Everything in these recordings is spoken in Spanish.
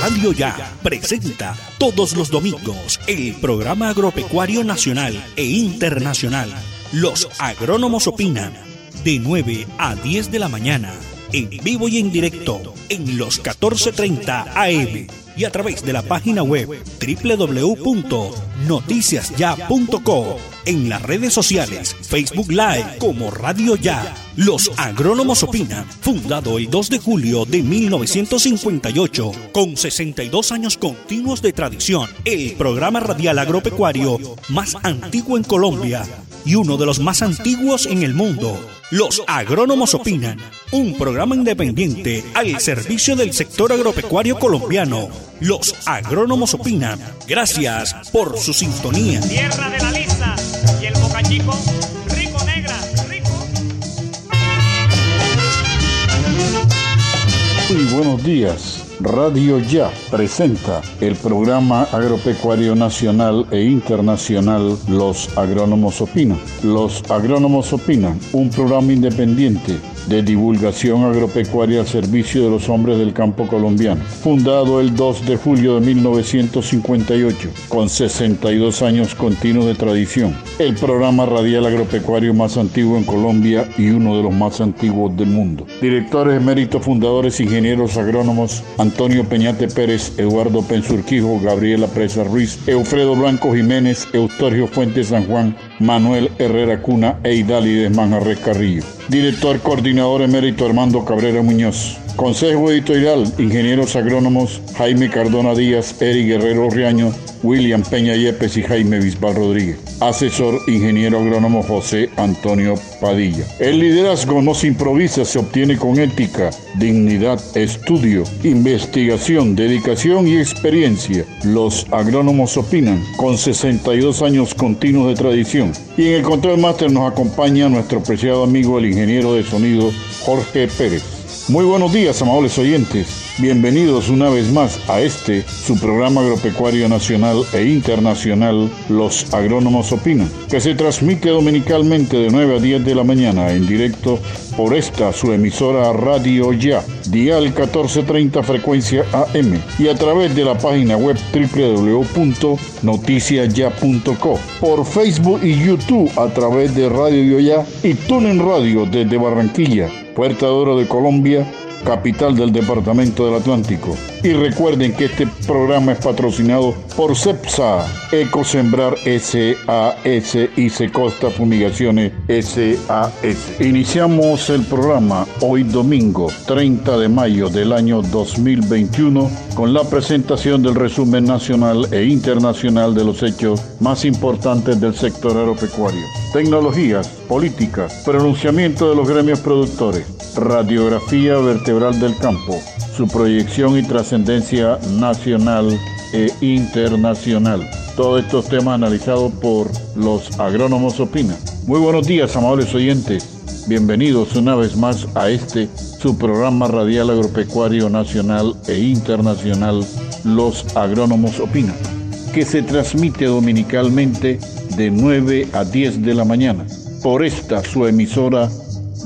Radio Ya presenta todos los domingos el programa agropecuario nacional e internacional. Los agrónomos opinan de 9 a 10 de la mañana, en vivo y en directo, en los 14:30 AM y a través de la página web www.noticiasya.co, en las redes sociales, Facebook Live como Radio Ya. Los Agrónomos Opinan, fundado el 2 de julio de 1958, con 62 años continuos de tradición, el programa radial agropecuario más antiguo en Colombia y uno de los más antiguos en el mundo. Los Agrónomos Opinan, un programa independiente al servicio del sector agropecuario colombiano. Los Agrónomos Opinan. Gracias por su sintonía. Tierra de la lisa y el bocachico, rico negra, rico. Muy buenos días. Radio Ya presenta el programa agropecuario nacional e internacional Los Agrónomos Opinan. Los Agrónomos Opinan, un programa independiente de divulgación agropecuaria al servicio de los hombres del campo colombiano, fundado el 2 de julio de 1958, con 62 años continuos de tradición. El programa radial agropecuario más antiguo en Colombia y uno de los más antiguos del mundo. Directores eméritos, fundadores, ingenieros agrónomos, Antonio Peñate Pérez, Eduardo Pensurquijo, Gabriela Presa Ruiz, Eufredo Blanco Jiménez, Eustorgio Fuentes San Juan, Manuel Herrera Cuna e Idálides Manjarres Carrillo. Director coordinador emérito Armando Cabrera Muñoz. Consejo editorial, ingenieros agrónomos Jaime Cardona Díaz, Eric Guerrero Riaño, William Peña Yepes y Jaime Bisbal Rodríguez. Asesor, ingeniero agrónomo José Antonio Padilla. El liderazgo no se improvisa, se obtiene con ética, dignidad, estudio, investigación, dedicación y experiencia. Los agrónomos opinan con 62 años continuos de tradición. Y en el control máster nos acompaña nuestro preciado amigo el ingeniero de sonido Jorge Pérez. Muy buenos días, amables oyentes. Bienvenidos una vez más a este, su programa agropecuario nacional e internacional, Los Agrónomos Opinan, que se transmite dominicalmente de 9 a 10 de la mañana en directo por esta, su emisora Radio Ya, dial 1430 frecuencia AM y a través de la página web www.noticiasya.co, por Facebook y YouTube a través de Radio Ya y Tunen Radio desde Barranquilla, Puerta de Oro de Colombia, capital del Departamento del Atlántico. Y recuerden que este programa es patrocinado por CEPSA, Ecosembrar SAS y Secosta Fumigaciones SAS. Iniciamos el programa hoy domingo 30 de mayo del año 2021 con la presentación del resumen nacional e internacional de los hechos más importantes del sector agropecuario. Tecnologías, políticas, pronunciamiento de los gremios productores, radiografía vertebral del campo, su proyección y trascendencia nacional e internacional. Todos estos temas analizados por los agrónomos Opina. Muy buenos días, amables oyentes. Bienvenidos una vez más a este, su programa radial agropecuario nacional e internacional, Los Agrónomos Opinan, que se transmite dominicalmente de 9 a 10 de la mañana por esta su emisora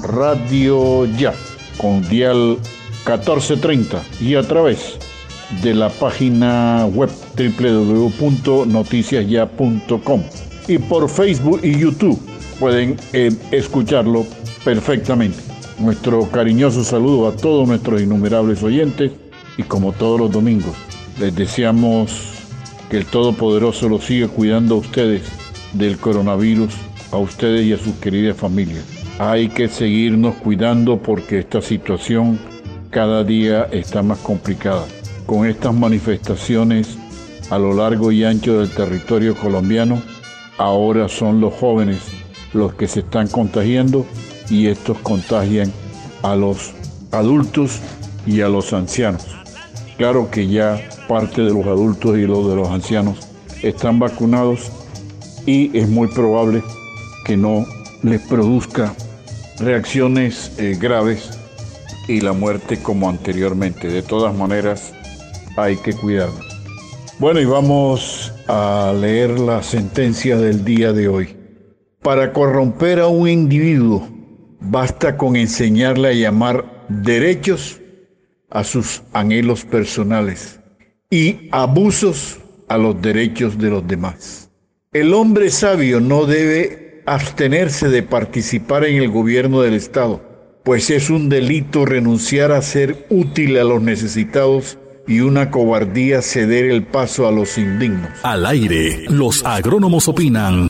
Radio Ya, con dial 1430 y a través de la página web www.noticiasya.com y por Facebook y YouTube pueden eh, escucharlo perfectamente. Nuestro cariñoso saludo a todos nuestros innumerables oyentes y como todos los domingos les deseamos que el Todopoderoso los siga cuidando a ustedes del coronavirus, a ustedes y a sus queridas familias. Hay que seguirnos cuidando porque esta situación cada día está más complicada. Con estas manifestaciones a lo largo y ancho del territorio colombiano, ahora son los jóvenes los que se están contagiando y estos contagian a los adultos y a los ancianos. Claro que ya parte de los adultos y los de los ancianos están vacunados y es muy probable que no les produzca reacciones eh, graves y la muerte como anteriormente. De todas maneras, hay que cuidarnos. Bueno, y vamos a leer la sentencia del día de hoy. Para corromper a un individuo, basta con enseñarle a llamar derechos a sus anhelos personales y abusos a los derechos de los demás. El hombre sabio no debe abstenerse de participar en el gobierno del Estado, pues es un delito renunciar a ser útil a los necesitados y una cobardía ceder el paso a los indignos. Al aire, los agrónomos opinan.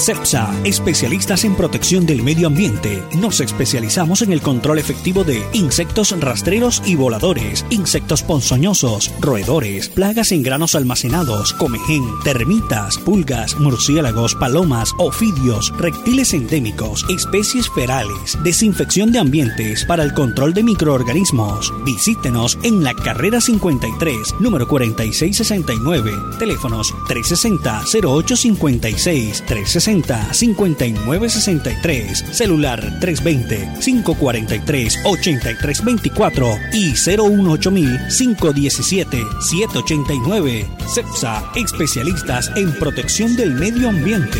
CEPSA, especialistas en protección del medio ambiente. Nos especializamos en el control efectivo de insectos rastreros y voladores, insectos ponzoñosos, roedores, plagas en granos almacenados, comején, termitas, pulgas, murciélagos, palomas, ofidios, reptiles endémicos, especies ferales, desinfección de ambientes para el control de microorganismos. Visítenos en la carrera 53, número 4669, teléfonos 360 0856 360 5963, celular 320-543-8324 y 018-517-789. CEPSA, especialistas en protección del medio ambiente.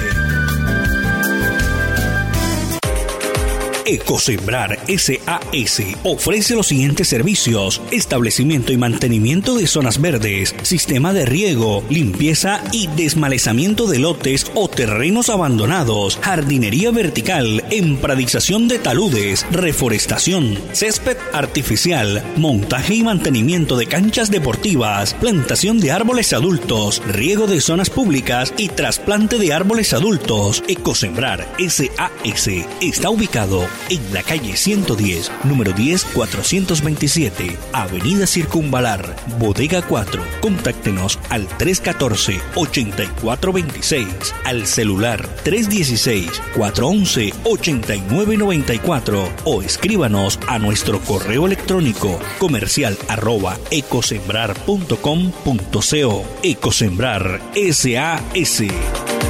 Ecosembrar SAS ofrece los siguientes servicios: establecimiento y mantenimiento de zonas verdes, sistema de riego, limpieza y desmalezamiento de lotes o terrenos abandonados, jardinería vertical, empradización de taludes, reforestación, césped artificial, montaje y mantenimiento de canchas deportivas, plantación de árboles adultos, riego de zonas públicas y trasplante de árboles adultos. Ecosembrar SAS está ubicado en la calle 110, número 10, 427, Avenida Circunvalar, Bodega 4. Contáctenos al 314-8426, al celular 316-411-8994 o escríbanos a nuestro correo electrónico comercial arroba ecosembrar.com.co. Ecosembrar SAS.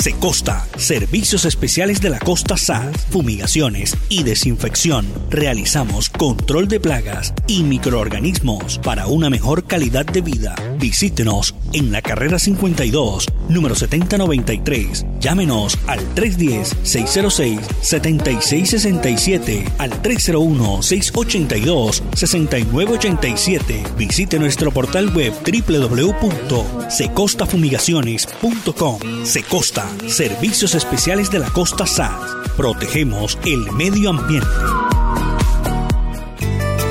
Secosta, servicios especiales de la costa SAS, fumigaciones y desinfección. Realizamos control de plagas y microorganismos para una mejor calidad de vida. Visítenos en la carrera 52, número 7093. Llámenos al 310-606-7667, al 301-682-6987. Visite nuestro portal web www.secostafumigaciones.com. Secosta Servicios Especiales de la Costa SAS. Protegemos el medio ambiente.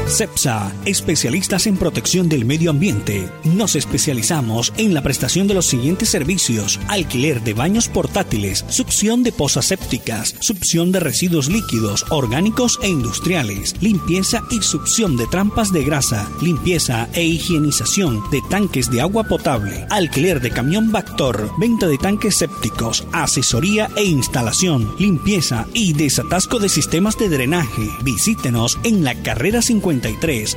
CEPSA, especialistas en protección del medio ambiente. Nos especializamos en la prestación de los siguientes servicios: alquiler de baños portátiles, succión de pozas sépticas, succión de residuos líquidos, orgánicos e industriales, limpieza y succión de trampas de grasa, limpieza e higienización de tanques de agua potable, alquiler de camión Bactor, venta de tanques sépticos, asesoría e instalación, limpieza y desatasco de sistemas de drenaje. Visítenos en la carrera 50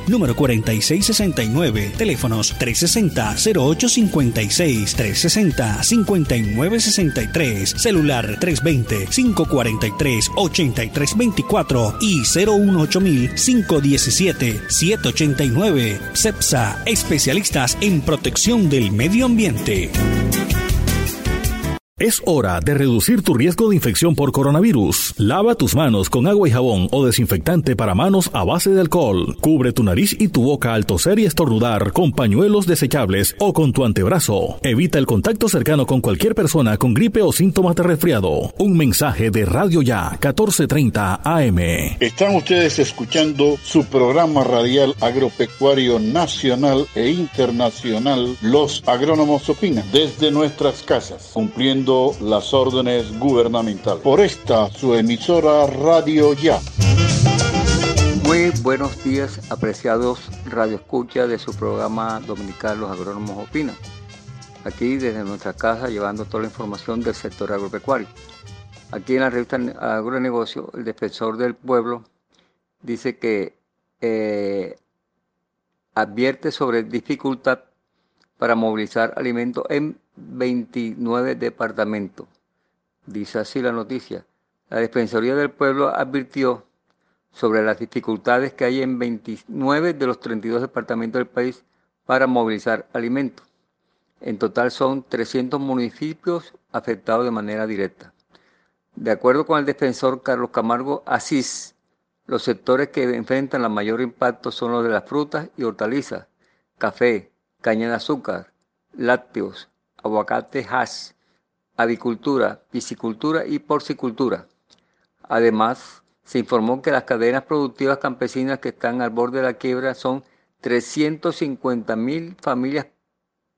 número 4669, teléfonos 360-0856, 360-5963, celular 320-543-8324 y 018-517-789. CEPSA, especialistas en protección del medio ambiente. Es hora de reducir tu riesgo de infección por coronavirus. Lava tus manos con agua y jabón o desinfectante para manos a base de alcohol. Cubre tu nariz y tu boca al toser y estornudar con pañuelos desechables o con tu antebrazo. Evita el contacto cercano con cualquier persona con gripe o síntomas de resfriado. Un mensaje de Radio Ya 1430 AM. Están ustedes escuchando su programa radial agropecuario nacional e internacional Los Agrónomos Opinan desde nuestras casas, cumpliendo las órdenes gubernamentales. Por esta, su emisora Radio Ya. Muy buenos días, apreciados Radio Escucha de su programa dominical Los Agrónomos Opinan. Aquí desde nuestra casa llevando toda la información del sector agropecuario. Aquí en la revista Agronegocio, el defensor del pueblo dice que eh, advierte sobre dificultad para movilizar alimentos en 29 departamentos. Dice así la noticia. La Defensoría del Pueblo advirtió sobre las dificultades que hay en 29 de los 32 departamentos del país para movilizar alimentos. En total son 300 municipios afectados de manera directa. De acuerdo con el defensor Carlos Camargo Asís, Los sectores que enfrentan el mayor impacto son los de las frutas y hortalizas, café, caña de azúcar, lácteos, aguacate hash, avicultura, piscicultura y porcicultura. Además, se informó que las cadenas productivas campesinas que están al borde de la quiebra son 350 mil familias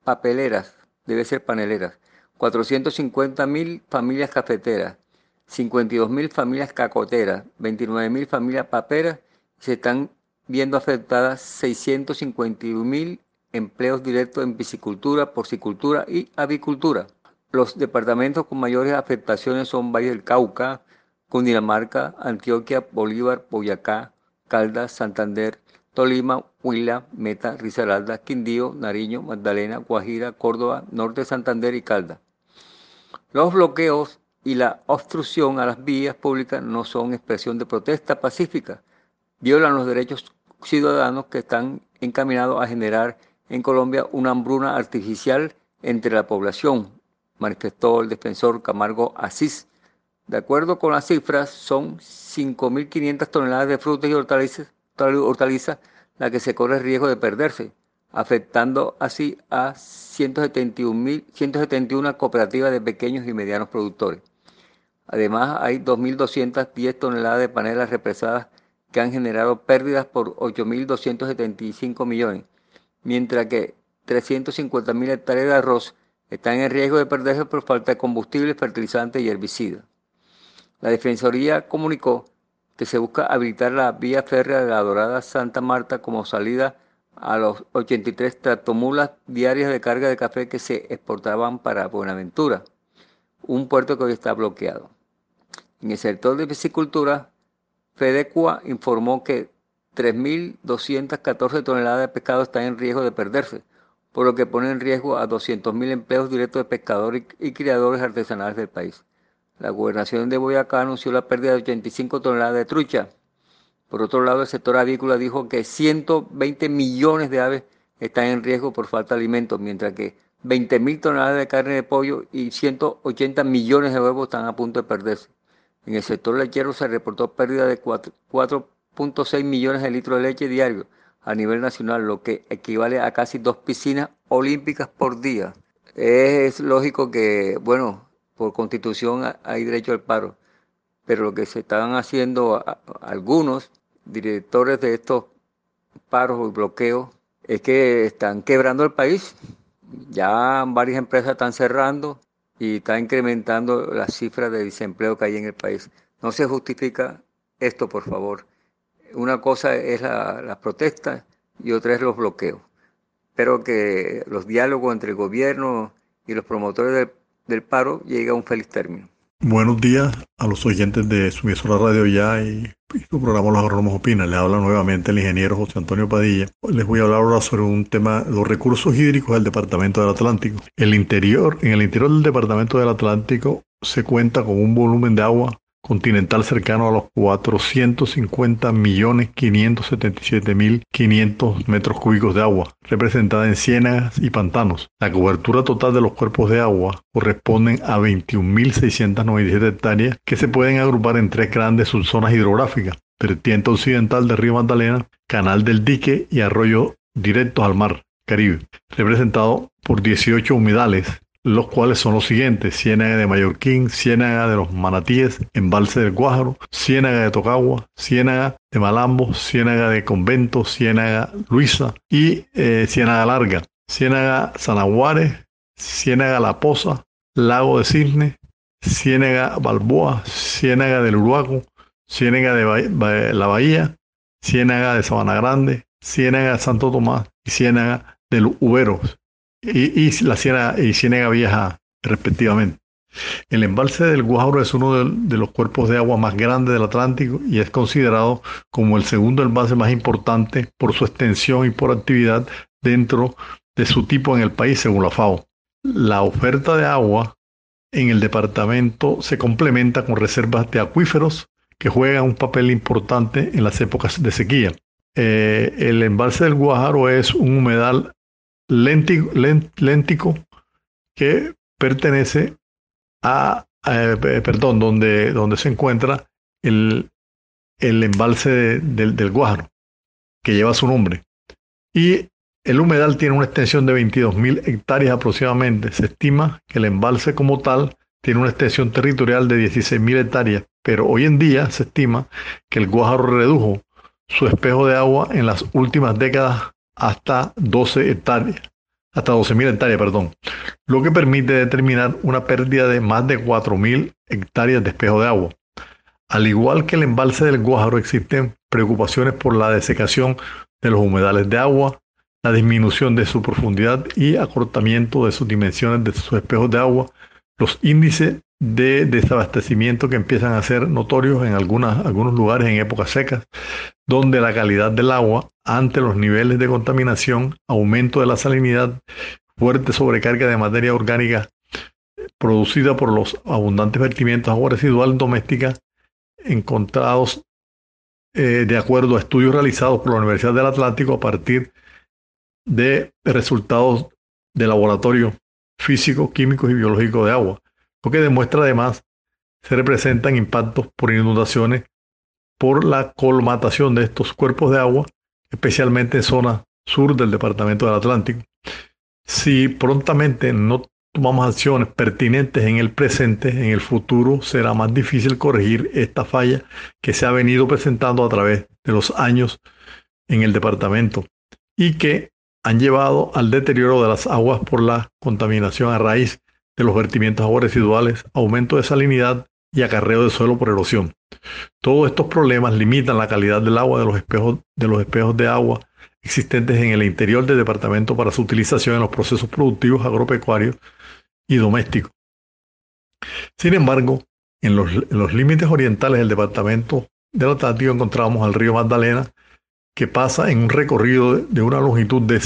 papeleras, debe ser paneleras, 450 mil familias cafeteras, 52 mil familias cacoteras, 29 mil familias paperas, se están viendo afectadas 651 mil empleos directos en piscicultura, porcicultura y avicultura. Los departamentos con mayores afectaciones son Valle del Cauca, Cundinamarca, Antioquia, Bolívar, Boyacá, Caldas, Santander, Tolima, Huila, Meta, Risaralda, Quindío, Nariño, Magdalena, Guajira, Córdoba, Norte de Santander y Caldas. Los bloqueos y la obstrucción a las vías públicas no son expresión de protesta pacífica, violan los derechos ciudadanos que están encaminados a generar en Colombia una hambruna artificial entre la población, manifestó el defensor Camargo Asís. De acuerdo con las cifras, son 5.500 toneladas de frutas y hortalizas, hortalizas las que se corre el riesgo de perderse, afectando así a 171, 171 cooperativas de pequeños y medianos productores. Además, hay 2.210 toneladas de panelas represadas que han generado pérdidas por 8.275 millones, mientras que 350.000 hectáreas de arroz están en riesgo de perderse por falta de combustible, fertilizante y herbicida. La Defensoría comunicó que se busca habilitar la vía férrea de la Dorada Santa Marta como salida a los 83 tractomulas diarias de carga de café que se exportaban para Buenaventura, un puerto que hoy está bloqueado. En el sector de piscicultura, Fedecua informó que 3.214 toneladas de pescado están en riesgo de perderse, por lo que pone en riesgo a 200.000 empleos directos de pescadores y criadores artesanales del país. La gobernación de Boyacá anunció la pérdida de 85 toneladas de trucha. Por otro lado, el sector avícola dijo que 120 millones de aves están en riesgo por falta de alimentos, mientras que 20.000 toneladas de carne de pollo y 180 millones de huevos están a punto de perderse. En el sector lechero se reportó pérdida de 4.6 millones de litros de leche diario a nivel nacional, lo que equivale a casi dos piscinas olímpicas por día. Es lógico que, bueno, por constitución hay derecho al paro, pero lo que se están haciendo algunos directores de estos paros y bloqueos es que están quebrando el país. Ya varias empresas están cerrando, y está incrementando las cifras de desempleo que hay en el país. No se justifica esto, por favor. Una cosa es la, la protesta y otra es los bloqueos. Espero que los diálogos entre el gobierno y los promotores del, paro lleguen a un feliz término. Buenos días a los oyentes de su emisora Radio Ya y, su programa Los Agrónomos Opina. Le habla nuevamente el ingeniero José Antonio Padilla. Les voy a hablar ahora sobre un tema, los recursos hídricos del Departamento del Atlántico. El interior, en el interior del Departamento del Atlántico se cuenta con un volumen de agua continental cercano a los 450 millones 577 mil 500 metros cúbicos de agua, representada en ciénagas y pantanos. La cobertura total de los cuerpos de agua corresponden a 21.697 hectáreas que se pueden agrupar en tres grandes subzonas hidrográficas, vertiente occidental del río Magdalena, canal del dique y arroyo directos al mar Caribe, representado por 18 humedales los cuales son los siguientes, Ciénaga de Mallorquín, Ciénaga de los Manatíes, Embalse del Guájaro, Ciénaga de Tocagua, Ciénaga de Malambo, Ciénaga de Convento, Ciénaga Luisa y eh, Ciénaga Larga, Ciénaga Sanaguares, Ciénaga La Poza, Lago de Cisne, Ciénaga Balboa, Ciénaga del Uruaco, Ciénaga de la Bahía, Ciénaga de Sabana Grande, Ciénaga de Santo Tomás y Ciénaga del Uberos y, la Ciénaga, y Ciénaga Vieja, respectivamente. El embalse del Guauro es uno de, los cuerpos de agua más grandes del Atlántico y es considerado como el segundo embalse más importante por su extensión y por actividad dentro de su tipo en el país, según la FAO. La oferta de agua en el departamento se complementa con reservas de acuíferos que juegan un papel importante en las épocas de sequía. Eh, el embalse del Guajaro es un humedal léntico, que pertenece a, perdón, donde, donde se encuentra el, el embalse del, del Guájaro, que lleva su nombre. Y el humedal tiene una extensión de 22.000 hectáreas aproximadamente. Se estima que el embalse como tal tiene una extensión territorial de 16.000 hectáreas, pero hoy en día se estima que el Guájaro redujo su espejo de agua en las últimas décadas hasta 12 hectáreas, hasta 12.000 hectáreas, perdón, lo que permite determinar una pérdida de más de 4.000 hectáreas de espejo de agua. Al igual que el embalse del Guájaro, existen preocupaciones por la desecación de los humedales de agua, la disminución de su profundidad y acortamiento de sus dimensiones de sus espejos de agua, los índices de desabastecimiento que empiezan a ser notorios en algunas, algunos lugares en épocas secas, donde la calidad del agua ante los niveles de contaminación, aumento de la salinidad, fuerte sobrecarga de materia orgánica producida por los abundantes vertimientos de agua residual doméstica encontrados eh, de acuerdo a estudios realizados por la Universidad del Atlántico a partir de resultados de laboratorio físico, químicos y biológicos de agua, lo que demuestra además se representan impactos por inundaciones por la colmatación de estos cuerpos de agua, especialmente en zona sur del departamento del Atlántico. Si prontamente no tomamos acciones pertinentes en el presente, en el futuro será más difícil corregir esta falla que se ha venido presentando a través de los años en el departamento y que han llevado al deterioro de las aguas por la contaminación a raíz de los vertimientos aguas residuales, aumento de salinidad y acarreo de suelo por erosión. Todos estos problemas limitan la calidad del agua de los espejos de, los espejos de agua existentes en el interior del departamento para su utilización en los procesos productivos agropecuarios y domésticos. Sin embargo, en los, en los límites orientales del departamento del Atlántico encontramos al río Magdalena, que pasa en un recorrido de una longitud de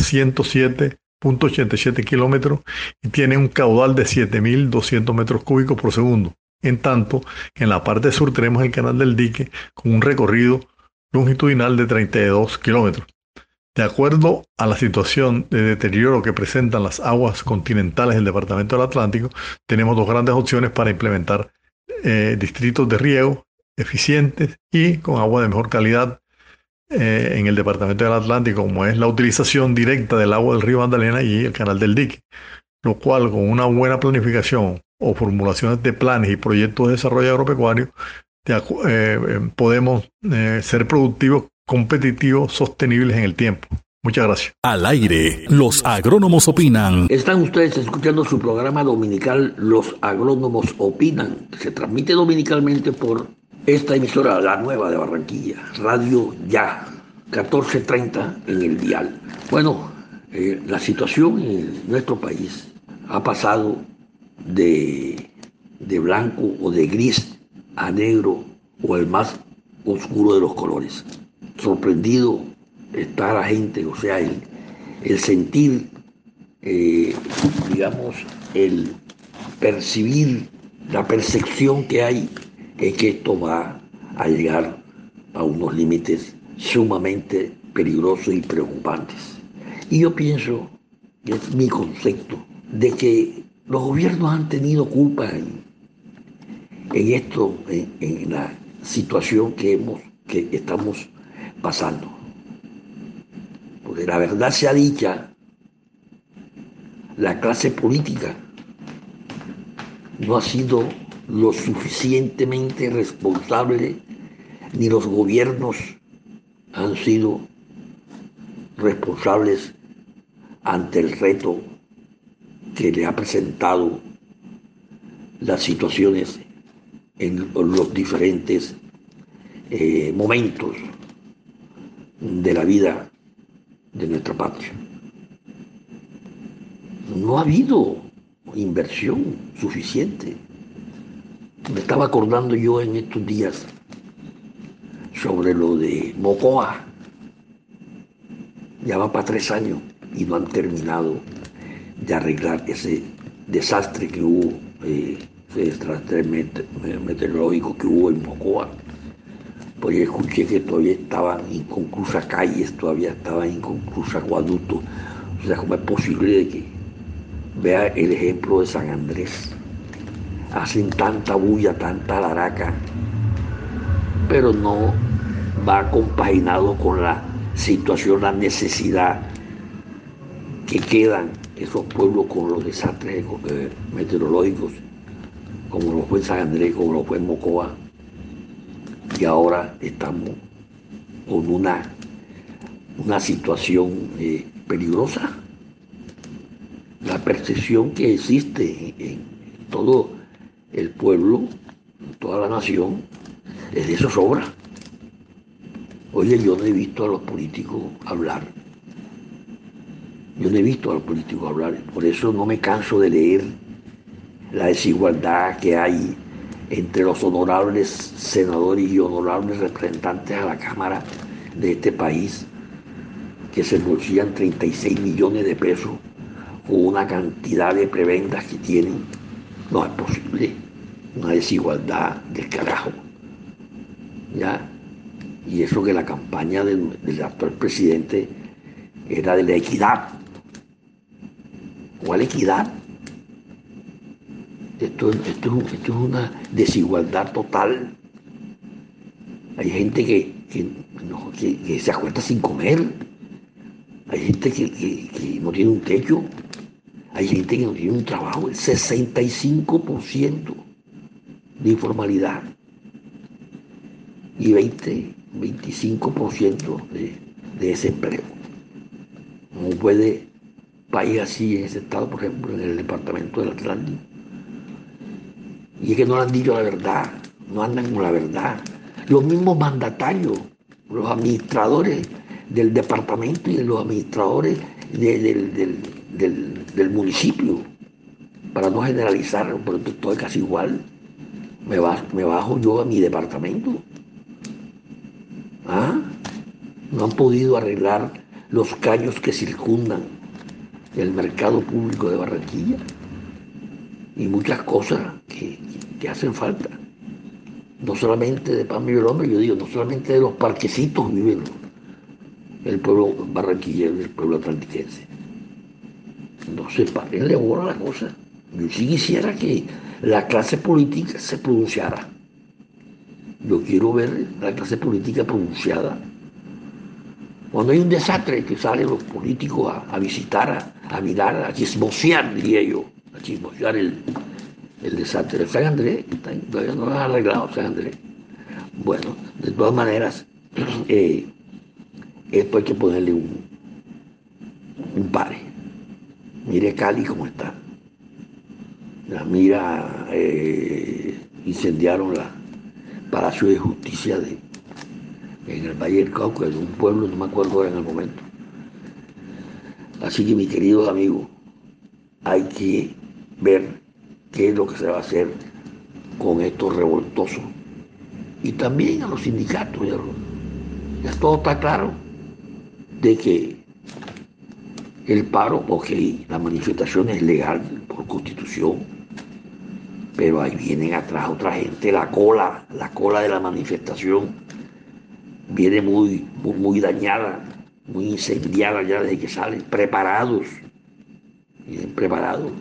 107.87 kilómetros y tiene un caudal de 7.200 metros cúbicos por segundo. En tanto en la parte sur tenemos el canal del dique con un recorrido longitudinal de 32 kilómetros. De acuerdo a la situación de deterioro que presentan las aguas continentales del Departamento del Atlántico, tenemos dos grandes opciones para implementar eh, distritos de riego eficientes y con agua de mejor calidad eh, en el departamento del Atlántico, como es la utilización directa del agua del río Magdalena y el canal del dique, lo cual con una buena planificación o formulaciones de planes y proyectos de desarrollo agropecuario, eh, eh, podemos ser productivos, competitivos, sostenibles en el tiempo. Muchas gracias. Al aire, los agrónomos opinan. Están ustedes escuchando su programa dominical Los agrónomos opinan, que se transmite dominicalmente por esta emisora, la nueva de Barranquilla, Radio Ya, 1430 en el dial. Bueno, eh, la situación en nuestro país ha pasado de, de blanco o de gris a negro o el más oscuro de los colores. Sorprendido está la gente, o sea, el, sentir, eh, digamos, el percibir, la percepción que hay es que esto va a llegar a unos límites sumamente peligrosos y preocupantes. Y yo pienso, es mi concepto, de que los gobiernos han tenido culpa en, esto, en, la situación que, hemos, que estamos pasando. Porque la verdad sea dicha, la clase política no ha sido lo suficientemente responsable, ni los gobiernos han sido responsables ante el reto que le ha presentado las situaciones en los diferentes eh, momentos de la vida de nuestra patria. No ha habido inversión suficiente me estaba acordando yo en estos días sobre lo de Mocoa. Ya va para tres años y no han terminado de arreglar ese desastre que hubo, eh, ese desastre meteorológico que hubo en Mocoa. Pues escuché que todavía estaban inconclusas calles, todavía estaban inconclusas acueductos. O sea, ¿cómo es posible de que vea el ejemplo de San Andrés? Hacen tanta bulla, tanta laraca, pero no va compaginado con la situación, la necesidad que quedan esos pueblos con los desastres eh, meteorológicos, como lo fue San Andrés, como lo fue Mocoa, y ahora estamos con una, una situación eh, peligrosa. La percepción que existe en todo el pueblo, toda la nación, es de eso sobra. Oye, yo no he visto a los políticos hablar. Yo no he visto a los políticos hablar. Por eso no me canso de leer la desigualdad que hay entre los honorables senadores y honorables representantes a la Cámara de este país, que se bolsillan 36 millones de pesos con una cantidad de prebendas que tienen. No es posible. Una desigualdad del carajo. ¿Ya? Y eso que la campaña del, actual presidente era de la equidad. ¿Cuál equidad? Esto, esto, es una desigualdad total. Hay gente que, que, se acuesta sin comer. Hay gente que, no tiene un techo. Hay gente que no tiene un trabajo. El 65% de informalidad. Y 20, 25% de, de desempleo. No puede país así en ese estado, por ejemplo, en el departamento del Atlántico y es que no le han dicho la verdad, no andan con la verdad. Los mismos mandatarios, los administradores del departamento y los administradores del, municipio, para no generalizar, porque todo es casi igual. Me, me bajo yo a mi departamento. ¿Ah? No han podido arreglar los caños que circundan el mercado público de Barranquilla y muchas cosas que, hacen falta. No solamente de pan vive yo digo, no solamente de los parquecitos viven el pueblo barranquillero el pueblo atlantiquense. Entonces, para le borra la cosa. Yo sí quisiera que la clase política se pronunciara. Yo quiero ver la clase política pronunciada. Cuando hay un desastre que salen los políticos a, visitar, a, mirar, a chismosear, diría yo a chismosear el, el desastre de San Andrés, todavía no lo han arreglado San Andrés. Bueno, de todas maneras, eh, esto hay que ponerle un, un pare. Mire Cali cómo está. La mira, eh, incendiaron la Palacio de Justicia en el Valle del Cauca, de un pueblo, no me acuerdo en el momento. Así que, mi querido amigo, hay que ver qué es lo que se va a hacer con estos revoltosos. Y también a los sindicatos, ya, todo está claro de que el paro, ok, la manifestación es legal por constitución, pero ahí vienen atrás otra gente, la cola, la cola de la manifestación viene muy, muy, dañada, muy incendiada ya desde que salen, preparados, vienen preparados.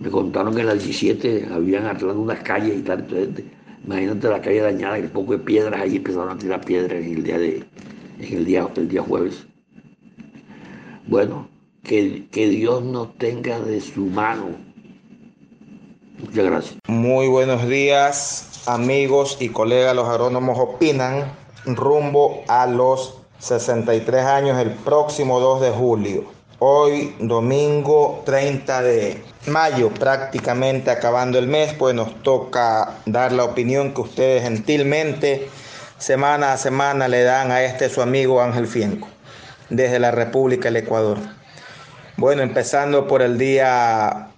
Me contaron que en la 17 habían arreglado unas calles y tal. Entonces, imagínate la calle dañada, un poco de piedras, ahí empezaron a tirar piedras en el día, de, en el día, el día jueves. Bueno, que, que Dios nos tenga de su mano. Muchas gracias. Muy buenos días, amigos y colegas. Los agrónomos opinan rumbo a los 63 años el próximo 2 de julio. Hoy, domingo 30 de mayo, prácticamente acabando el mes, pues nos toca dar la opinión que ustedes gentilmente, semana a semana, le dan a este su amigo Ángel Fienco, desde la República del Ecuador. Bueno, empezando por el día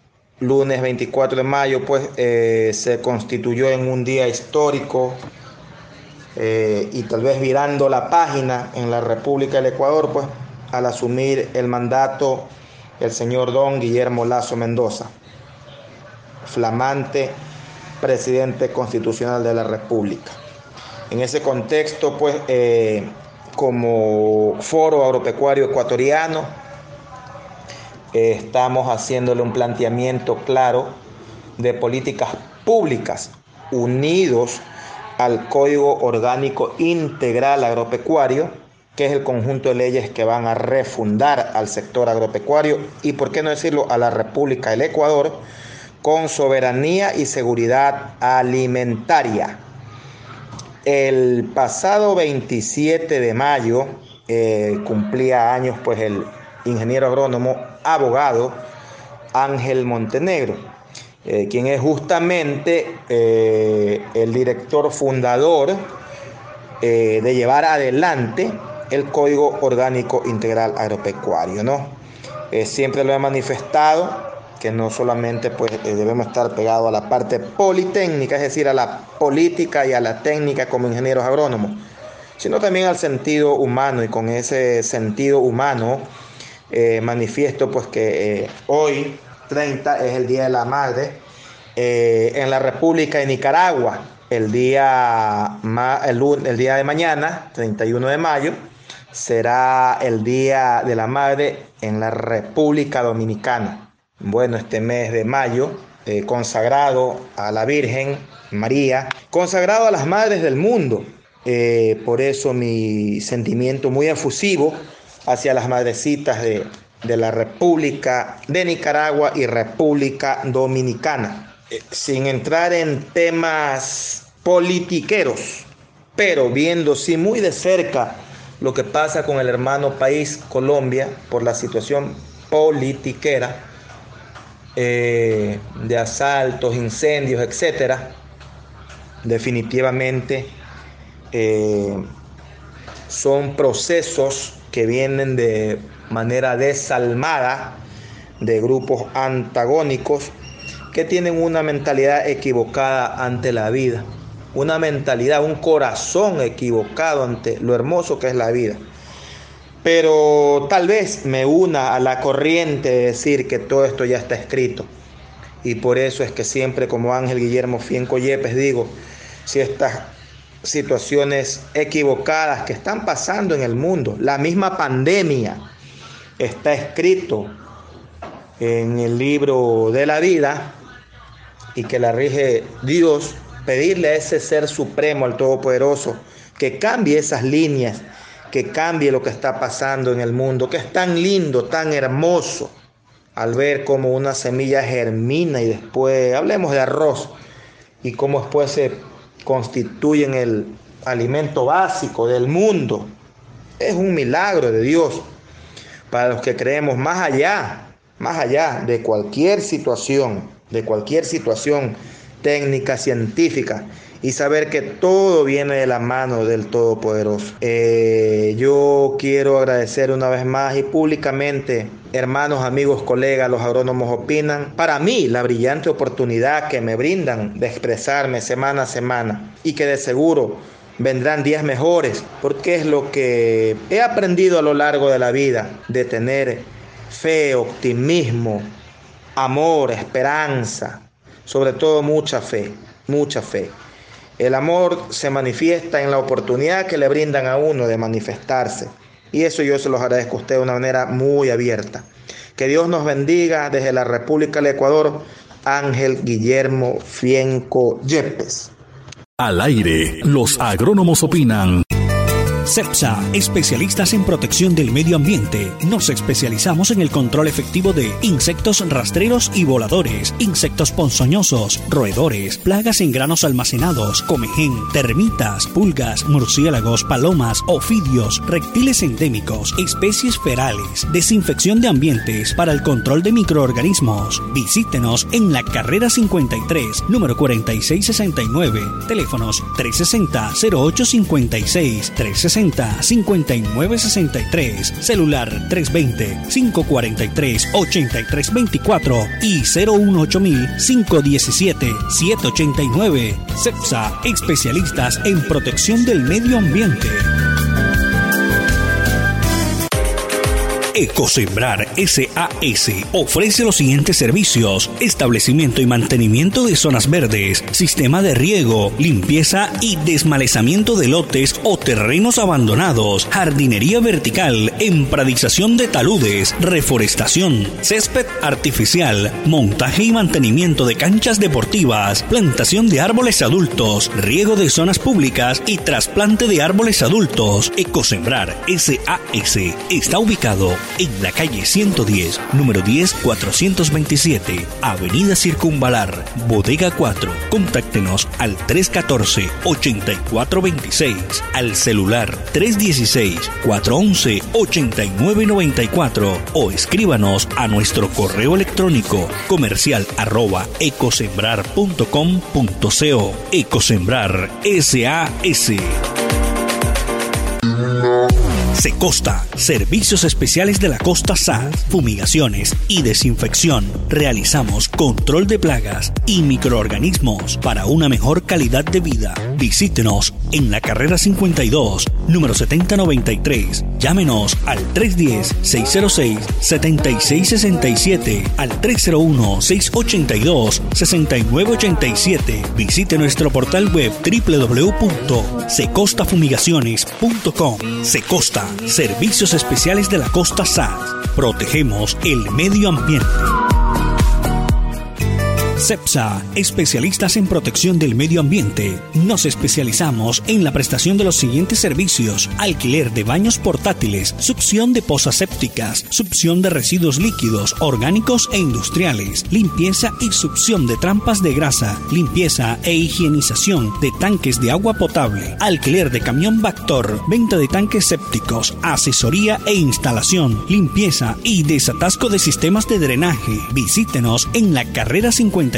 lunes 24 de mayo, pues eh, se constituyó en un día histórico eh, y tal vez virando la página en la República del Ecuador, pues al asumir el mandato el señor don Guillermo Lazo Mendoza, flamante presidente constitucional de la República. En ese contexto, pues, eh, como foro agropecuario ecuatoriano, estamos haciéndole un planteamiento claro de políticas públicas unidos al Código Orgánico Integral Agropecuario, que es el conjunto de leyes que van a refundar al sector agropecuario y, por qué no decirlo, a la República del Ecuador con soberanía y seguridad alimentaria. El pasado 27 de mayo eh, cumplía años pues el ingeniero agrónomo abogado Ángel Montenegro, eh, quien es justamente eh, el director fundador de llevar adelante el Código Orgánico Integral Agropecuario. ¿no? siempre lo he manifestado que no solamente pues, eh, debemos estar pegados a la parte politécnica, es decir, a la política y a la técnica como ingenieros agrónomos, sino también al sentido humano. Y con ese sentido humano eh, manifiesto pues que eh, hoy 30 es el Día de la Madre en la República de Nicaragua, el día, el, el día de mañana, 31 de mayo, será el Día de la Madre en la República Dominicana bueno, este mes de mayo, eh, consagrado a la Virgen María, consagrado a las madres del mundo. Eh, por eso mi sentimiento muy efusivo hacia las madrecitas de, de la República de Nicaragua y República Dominicana. Eh, sin entrar en temas politiqueros, pero viendo sí muy de cerca lo que pasa con el hermano país Colombia por la situación politiquera, eh, de asaltos, incendios, etcétera, definitivamente eh, son procesos que vienen de manera desalmada de grupos antagónicos que tienen una mentalidad equivocada ante la vida, una mentalidad, un corazón equivocado ante lo hermoso que es la vida. Pero tal vez me una a la corriente de decir que todo esto ya está escrito. Y por eso es que siempre como Ángel Guillermo Fienco Yepes digo, si estas situaciones equivocadas que están pasando en el mundo, la misma pandemia, está escrito en el libro de la vida y que la rige Dios, pedirle a ese ser supremo, al Todopoderoso, que cambie esas líneas que cambie lo que está pasando en el mundo, que es tan lindo, tan hermoso, al ver cómo una semilla germina y después, hablemos de arroz, y cómo después se constituye en el alimento básico del mundo. Es un milagro de Dios para los que creemos más allá, más allá de cualquier situación, de cualquier situación técnica, científica y saber que todo viene de la mano del Todopoderoso. Eh, yo quiero agradecer una vez más y públicamente, hermanos, amigos, colegas, los agrónomos opinan, para mí la brillante oportunidad que me brindan de expresarme semana a semana y que de seguro vendrán días mejores, porque es lo que he aprendido a lo largo de la vida, de tener fe, optimismo, amor, esperanza, sobre todo mucha fe, mucha fe. El amor se manifiesta en la oportunidad que le brindan a uno de manifestarse. Y eso yo se los agradezco a usted de una manera muy abierta. Que Dios nos bendiga desde la República del Ecuador, Ángel Guillermo Fienco Yepes. Al aire, los agrónomos opinan. CEPSA, especialistas en protección del medio ambiente. Nos especializamos en el control efectivo de insectos rastreros y voladores, insectos ponzoñosos, roedores, plagas en granos almacenados, comején, termitas, pulgas, murciélagos, palomas, ofidios, reptiles endémicos, especies ferales, desinfección de ambientes para el control de microorganismos. Visítenos en la carrera 53, número 4669, teléfonos 360 0856 360 5963, celular 320-543-8324 y 018-517-789. CEPSA, especialistas en protección del medio ambiente. Ecosembrar SAS ofrece los siguientes servicios: establecimiento y mantenimiento de zonas verdes, sistema de riego, limpieza y desmalezamiento de lotes o terrenos abandonados, jardinería vertical, empradización de taludes, reforestación, césped artificial, montaje y mantenimiento de canchas deportivas, plantación de árboles adultos, riego de zonas públicas y trasplante de árboles adultos. Ecosembrar SAS está ubicado en la calle 110, número 10, 427, Avenida Circunvalar, Bodega 4. Contáctenos al 314-8426, al celular 316-411-8994 o escríbanos a nuestro correo electrónico comercial arroba ecosembrar.com.co. Ecosembrar SAS. Secosta, servicios especiales de la costa SAS, fumigaciones y desinfección. Realizamos control de plagas y microorganismos para una mejor calidad de vida. Visítenos en la carrera 52, número 7093. Llámenos al 310-606-7667, al 301-682-6987. Visite nuestro portal web www.secostafumigaciones.com. Secosta, servicios especiales de la costa SAS. Protegemos el medio ambiente. CEPSA, especialistas en protección del medio ambiente. Nos especializamos en la prestación de los siguientes servicios: alquiler de baños portátiles, succión de pozas sépticas, succión de residuos líquidos, orgánicos e industriales, limpieza y succión de trampas de grasa, limpieza e higienización de tanques de agua potable, alquiler de camión Bactor, venta de tanques sépticos, asesoría e instalación, limpieza y desatasco de sistemas de drenaje. Visítenos en la carrera 50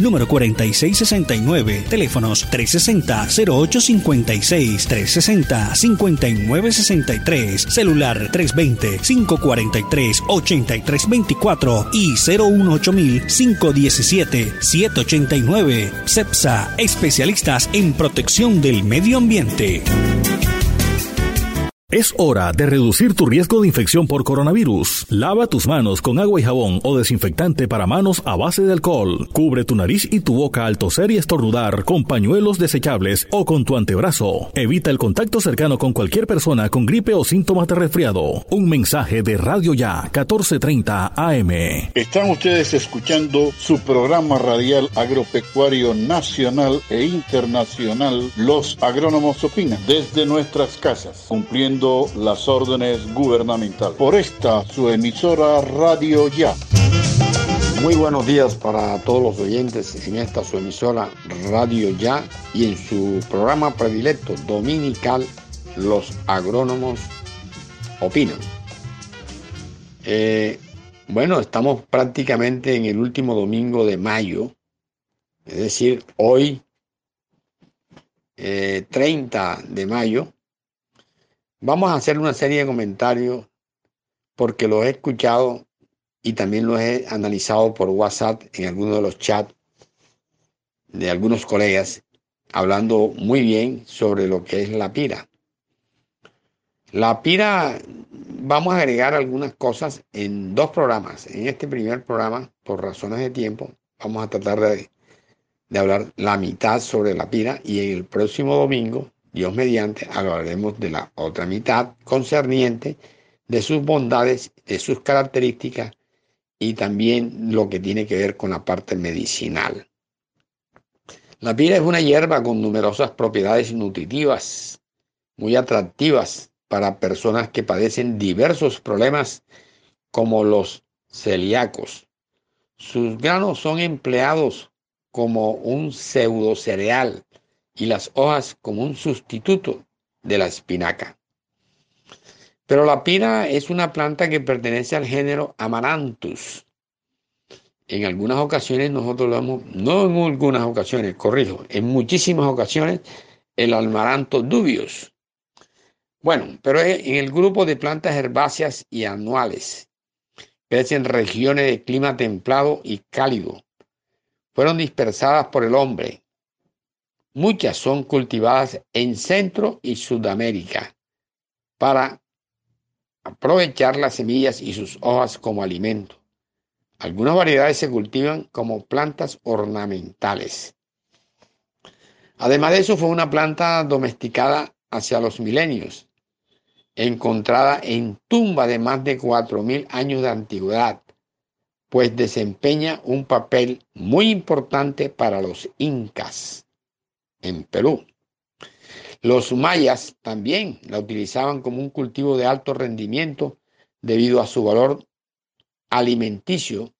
número 4669, teléfonos 360-0856, 360-5963, celular 320-543-8324 y 018-517-789. CEPSA, especialistas en protección del medio ambiente. Es hora de reducir tu riesgo de infección por coronavirus. Lava tus manos con agua y jabón o desinfectante para manos a base de alcohol. Cubre tu nariz y tu boca al toser y estornudar con pañuelos desechables o con tu antebrazo. Evita el contacto cercano con cualquier persona con gripe o síntomas de resfriado. Un mensaje de Radio Ya 1430 AM. Están ustedes escuchando su programa radial agropecuario nacional e internacional Los Agrónomos Opinan desde nuestras casas, cumpliendo las órdenes gubernamentales. Por esta, su emisora Radio Ya. Muy buenos días para todos los oyentes en esta su emisora Radio Ya y en su programa predilecto dominical Los Agrónomos Opinan. Eh, bueno, estamos prácticamente en el último domingo de mayo, es decir, hoy, 30 de mayo, Vamos a hacer una serie de comentarios porque los he escuchado y también los he analizado por WhatsApp en algunos de los chats de algunos colegas hablando muy bien sobre lo que es la pira. La pira, vamos a agregar algunas cosas en dos programas. En este primer programa, por razones de tiempo, vamos a tratar de, de hablar la mitad sobre la pira y en el próximo domingo Dios mediante, hablaremos de la otra mitad concerniente de sus bondades, de sus características y también lo que tiene que ver con la parte medicinal. La pira es una hierba con numerosas propiedades nutritivas, muy atractivas para personas que padecen diversos problemas como los celíacos. Sus granos son empleados como un pseudo cereal y las hojas como un sustituto de la espinaca. Pero la pira es una planta que pertenece al género Amaranthus. En algunas ocasiones nosotros lo vemos, no en algunas ocasiones, corrijo, en muchísimas ocasiones, el Amaranto dubios. Bueno, pero en el grupo de plantas herbáceas y anuales. Crece en regiones de clima templado y cálido. Fueron dispersadas por el hombre, Muchas son cultivadas en Centro y Sudamérica para aprovechar las semillas y sus hojas como alimento. Algunas variedades se cultivan como plantas ornamentales. Además de eso, fue una planta domesticada hacia los milenios, encontrada en tumba de más de 4.000 años de antigüedad, pues desempeña un papel muy importante para los incas en Perú. Los mayas también la utilizaban como un cultivo de alto rendimiento debido a su valor alimenticio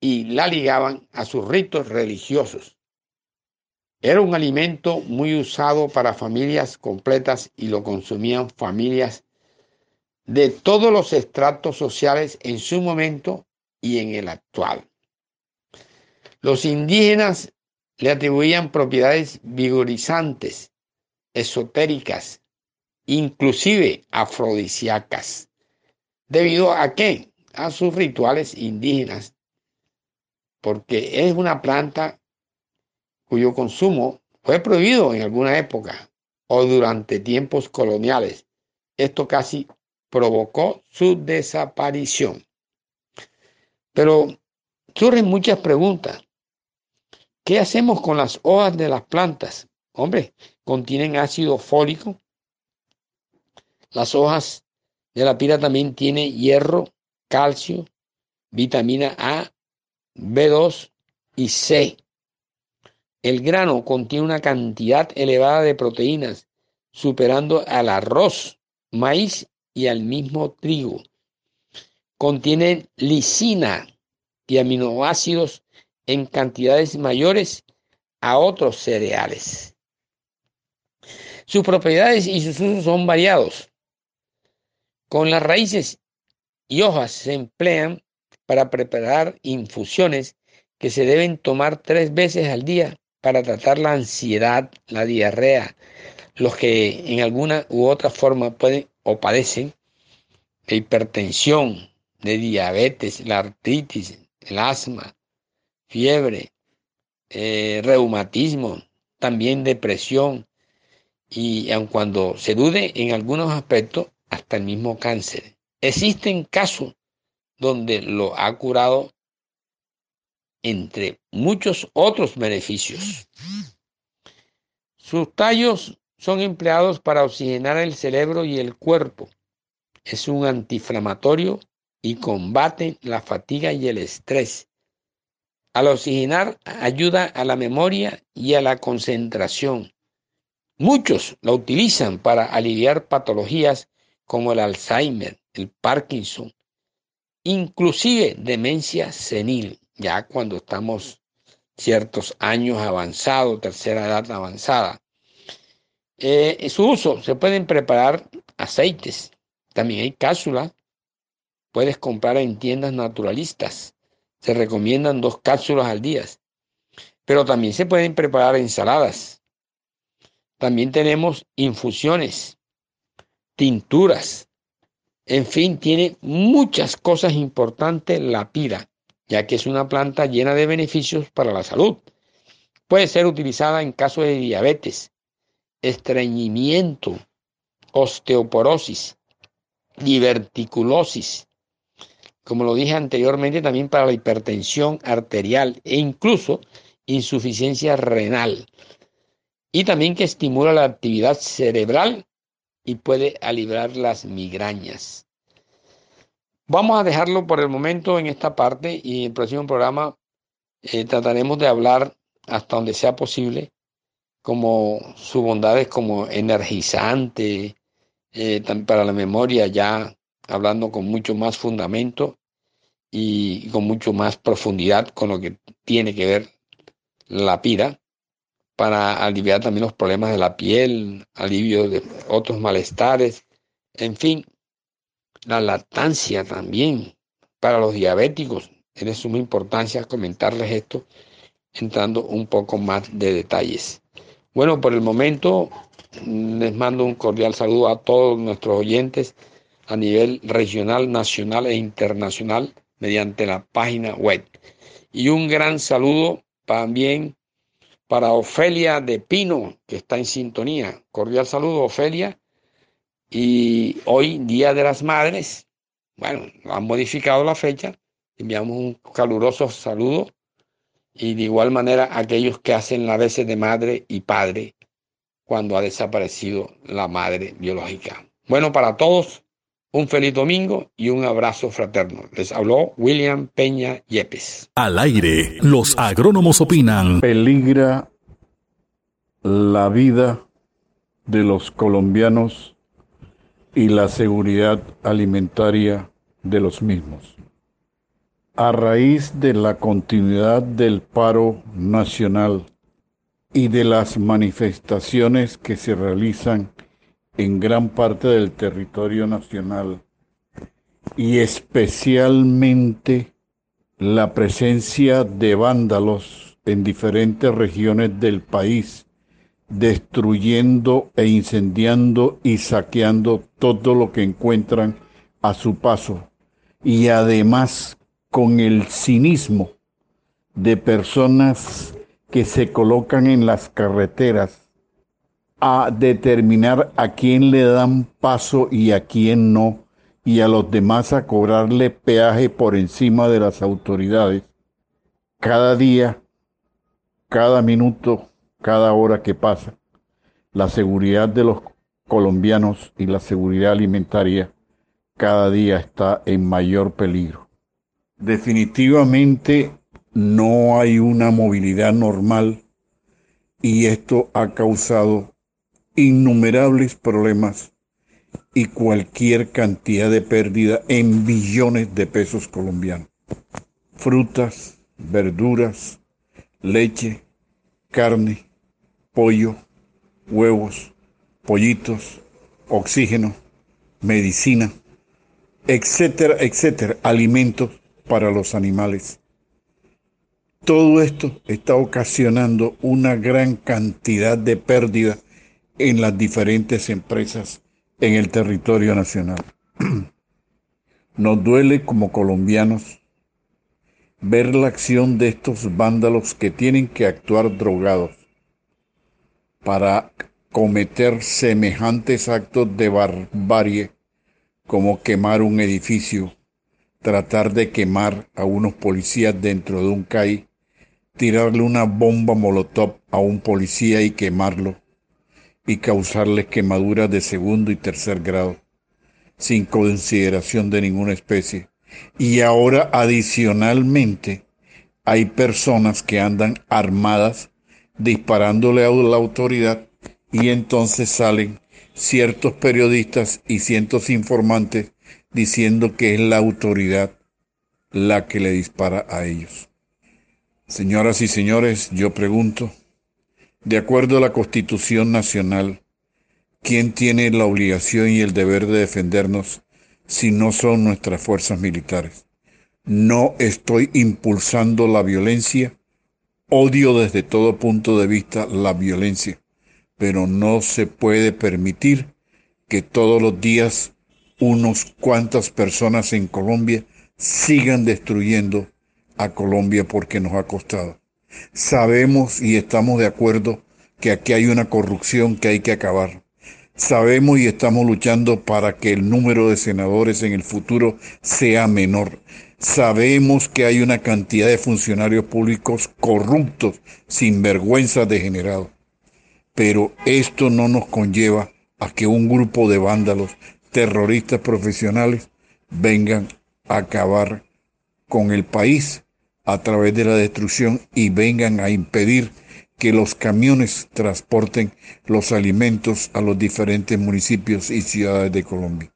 y la ligaban a sus ritos religiosos. Era un alimento muy usado para familias completas y lo consumían familias de todos los estratos sociales en su momento y en el actual. Los indígenas le atribuían propiedades vigorizantes, esotéricas, inclusive afrodisíacas. ¿Debido a qué? A sus rituales indígenas, porque es una planta cuyo consumo fue prohibido en alguna época o durante tiempos coloniales. Esto casi provocó su desaparición. Pero surgen muchas preguntas. ¿Qué hacemos con las hojas de las plantas? Hombre, contienen ácido fólico. Las hojas de la pira también tienen hierro, calcio, vitamina A, B2 y C. El grano contiene una cantidad elevada de proteínas, superando al arroz, maíz y al mismo trigo. Contienen lisina y aminoácidos en cantidades mayores a otros cereales. Sus propiedades y sus usos son variados. Con las raíces y hojas se emplean para preparar infusiones que se deben tomar tres veces al día para tratar la ansiedad, la diarrea, los que en alguna u otra forma pueden o padecen de hipertensión, de diabetes, la artritis, el asma, fiebre, eh, reumatismo, también depresión y aun cuando se dude en algunos aspectos, hasta el mismo cáncer. Existen casos donde lo ha curado entre muchos otros beneficios. Sus tallos son empleados para oxigenar el cerebro y el cuerpo. Es un antiinflamatorio y combate la fatiga y el estrés. Al oxigenar ayuda a la memoria y a la concentración. Muchos la utilizan para aliviar patologías como el Alzheimer, el Parkinson, inclusive demencia senil, ya cuando estamos ciertos años avanzados, tercera edad avanzada. Eh, su uso, se pueden preparar aceites, también hay cápsulas, puedes comprar en tiendas naturalistas se recomiendan dos cápsulas al día. Pero también se pueden preparar ensaladas. También tenemos infusiones, tinturas. En fin, tiene muchas cosas importantes la pira, ya que es una planta llena de beneficios para la salud. Puede ser utilizada en caso de diabetes, estreñimiento, osteoporosis, diverticulosis, como lo dije anteriormente, también para la hipertensión arterial e incluso insuficiencia renal. Y también que estimula la actividad cerebral y puede aliviar las migrañas. Vamos a dejarlo por el momento en esta parte y en el próximo programa eh, trataremos de hablar hasta donde sea posible como sus bondades como energizante eh, para la memoria ya hablando con mucho más fundamento y con mucho más profundidad con lo que tiene que ver la pira para aliviar también los problemas de la piel, alivio de otros malestares, en fin, la lactancia también para los diabéticos. Es de suma importancia comentarles esto entrando un poco más de detalles. Bueno, por el momento les mando un cordial saludo a todos nuestros oyentes a nivel regional, nacional e internacional mediante la página web. Y un gran saludo también para Ofelia de Pino, que está en sintonía. Cordial saludo, Ofelia, Y hoy, Día de las Madres, bueno, han modificado la fecha. Enviamos un caluroso saludo y de igual manera aquellos que hacen la veces de madre y padre cuando ha desaparecido la madre biológica. Bueno, para todos, un feliz domingo y un abrazo fraterno. Les habló William Peña Yepes. Al aire, los agrónomos opinan. Peligra la vida de los colombianos y la seguridad alimentaria de los mismos. A raíz de la continuidad del paro nacional y de las manifestaciones que se realizan en gran parte del territorio nacional y especialmente la presencia de vándalos en diferentes regiones del país, destruyendo e incendiando y saqueando todo lo que encuentran a su paso. Y además con el cinismo de personas que se colocan en las carreteras a determinar a quién le dan paso y a quién no, y a los demás a cobrarle peaje por encima de las autoridades. Cada día, cada minuto, cada hora que pasa, la seguridad de los colombianos y la seguridad alimentaria cada día está en mayor peligro. Definitivamente no hay una movilidad normal y esto ha causado innumerables problemas y cualquier cantidad de pérdida en billones de pesos colombianos. Frutas, verduras, leche, carne, pollo, huevos, pollitos, oxígeno, medicina, etcétera, etcétera, alimentos para los animales. Todo esto está ocasionando una gran cantidad de pérdida en las diferentes empresas en el territorio nacional. Nos duele como colombianos ver la acción de estos vándalos que tienen que actuar drogados para cometer semejantes actos de barbarie como quemar un edificio tratar de quemar a unos policías dentro de un CAI, tirarle una bomba molotov a un policía y quemarlo, y causarle quemaduras de segundo y tercer grado, sin consideración de ninguna especie. Y ahora adicionalmente hay personas que andan armadas disparándole a la autoridad y entonces salen ciertos periodistas y ciertos informantes diciendo que es la autoridad la que le dispara a ellos. Señoras y señores, yo pregunto, de acuerdo a la Constitución Nacional, ¿quién tiene la obligación y el deber de defendernos si no son nuestras fuerzas militares? No estoy impulsando la violencia, odio desde todo punto de vista la violencia, pero no se puede permitir que todos los días unos cuantas personas en Colombia sigan destruyendo a Colombia porque nos ha costado. Sabemos y estamos de acuerdo que aquí hay una corrupción que hay que acabar. Sabemos y estamos luchando para que el número de senadores en el futuro sea menor. Sabemos que hay una cantidad de funcionarios públicos corruptos, sin vergüenza degenerados. Pero esto no nos conlleva a que un grupo de vándalos terroristas profesionales vengan a acabar con el país a través de la destrucción y vengan a impedir que los camiones transporten los alimentos a los diferentes municipios y ciudades de Colombia.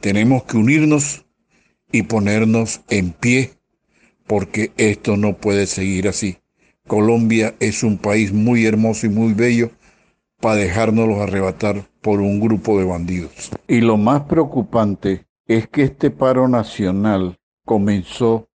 Tenemos que unirnos y ponernos en pie porque esto no puede seguir así. Colombia es un país muy hermoso y muy bello para dejárnoslos arrebatar por un grupo de bandidos. Y lo más preocupante es que este paro nacional comenzó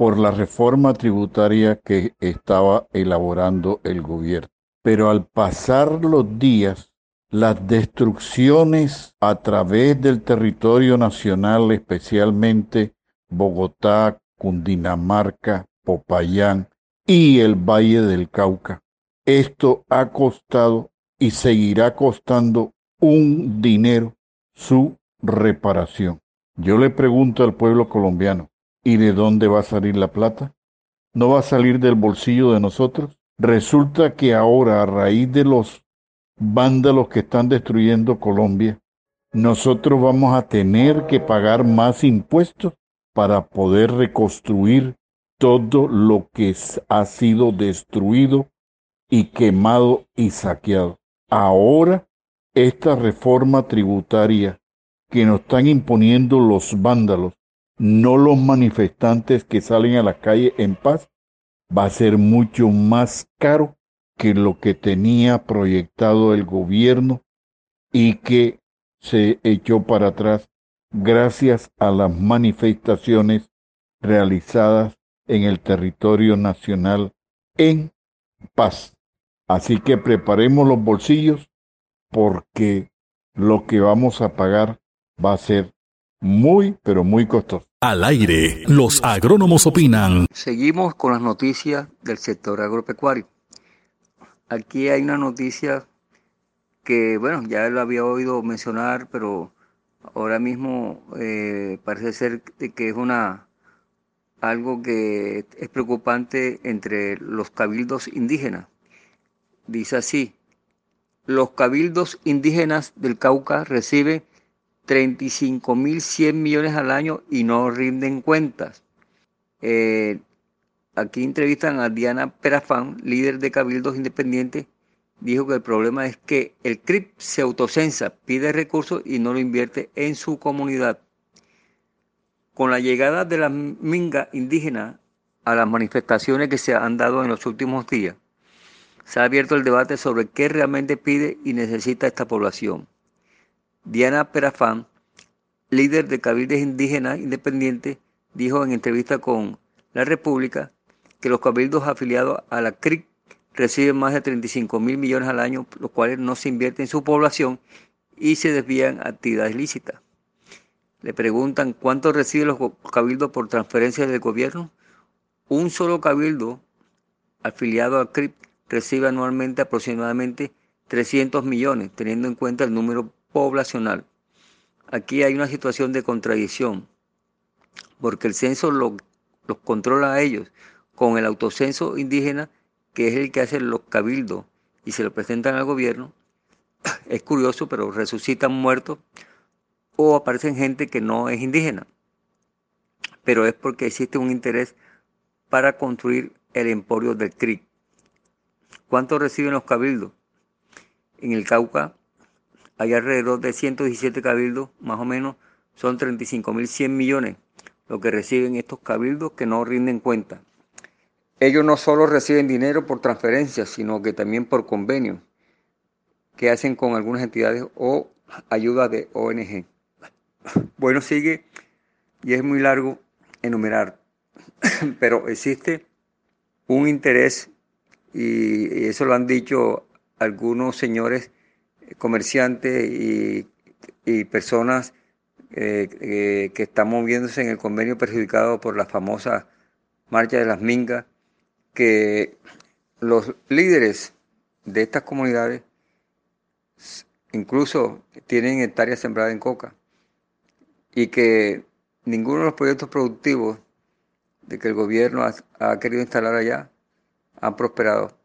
por la reforma tributaria que estaba elaborando el gobierno. Pero al pasar los días, las destrucciones a través del territorio nacional, especialmente Bogotá, Cundinamarca, Popayán y el Valle del Cauca, esto ha costado y seguirá costando un dinero su reparación. Yo le pregunto al pueblo colombiano, ¿y de dónde va a salir la plata? ¿No va a salir del bolsillo de nosotros? Resulta que ahora, a raíz de los vándalos que están destruyendo Colombia, nosotros vamos a tener que pagar más impuestos para poder reconstruir todo lo que ha sido destruido y quemado y saqueado. Ahora, esta reforma tributaria que nos están imponiendo los vándalos, no los manifestantes que salen a la calle en paz, va a ser mucho más caro que lo que tenía proyectado el gobierno y que se echó para atrás gracias a las manifestaciones realizadas en el territorio nacional en paz. Así que preparemos los bolsillos porque lo que vamos a pagar va a ser muy, pero muy costoso. Al aire, los agrónomos opinan. Seguimos con las noticias del sector agropecuario. Aquí hay una noticia que, bueno, ya lo había oído mencionar, pero ahora mismo eh, parece ser que es una algo que es preocupante entre los cabildos indígenas. Dice así, los cabildos indígenas del Cauca reciben 35.100 millones al año y no rinden cuentas. Eh, aquí entrevistan a Diana Perafán, líder de cabildos independientes, dijo que el problema es que el CRIP se autocensa, pide recursos y no lo invierte en su comunidad. Con la llegada de la minga indígena a las manifestaciones que se han dado en los últimos días, se ha abierto el debate sobre qué realmente pide y necesita esta población. Diana Perafán, líder de cabildos indígenas independientes, dijo en entrevista con La República que los cabildos afiliados a la CRIC reciben más de 35 mil millones al año, los cuales no se invierten en su población y se desvían a actividades ilícitas. Le preguntan cuánto reciben los cabildos por transferencias del gobierno. Un solo cabildo afiliado a CRIP recibe anualmente aproximadamente 300 millones, teniendo en cuenta el número poblacional. Aquí hay una situación de contradicción, porque el censo los controla a ellos con el autocenso indígena, que es el que hace los cabildos y se lo presentan al gobierno. Es curioso, pero resucitan muertos o aparecen gente que no es indígena. Pero es porque existe un interés para construir el emporio del CRIC. ¿Cuánto reciben los cabildos? En el Cauca hay alrededor de 117 cabildos, más o menos son 35.100 millones lo que reciben estos cabildos que no rinden cuenta. Ellos no solo reciben dinero por transferencia, sino que también por convenio que hacen con algunas entidades o ayuda de ONG. Bueno, sigue y es muy largo enumerar, pero existe un interés y eso lo han dicho algunos señores comerciantes y, personas eh, eh, que están moviéndose en el convenio perjudicado por la famosa marcha de las mingas, que los líderes de estas comunidades incluso tienen hectáreas sembradas en coca y que ninguno de los proyectos productivos de que el gobierno ha, querido instalar allá han prosperado.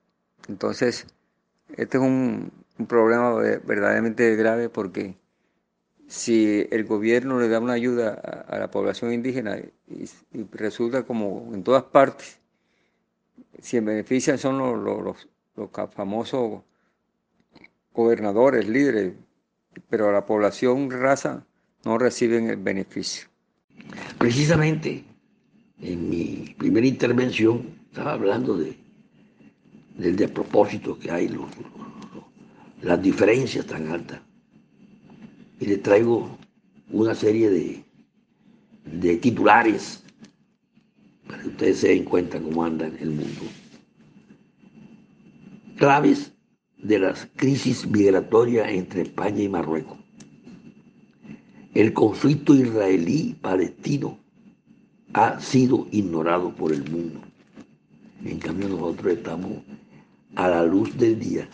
Entonces, este es un, problema verdaderamente grave porque si el gobierno le da una ayuda a, la población indígena y, resulta como en todas partes, si en benefician son los, los, los famosos gobernadores, líderes, pero la población raza no reciben el beneficio. Precisamente en mi primera intervención estaba hablando de, del despropósito que hay, las diferencias tan altas. Y le traigo una serie de, de titulares para que ustedes se den cuenta cómo anda el mundo. Claves de las crisis migratorias entre España y Marruecos el conflicto israelí-palestino ha sido ignorado por el mundo. En cambio nosotros estamos a la luz del día.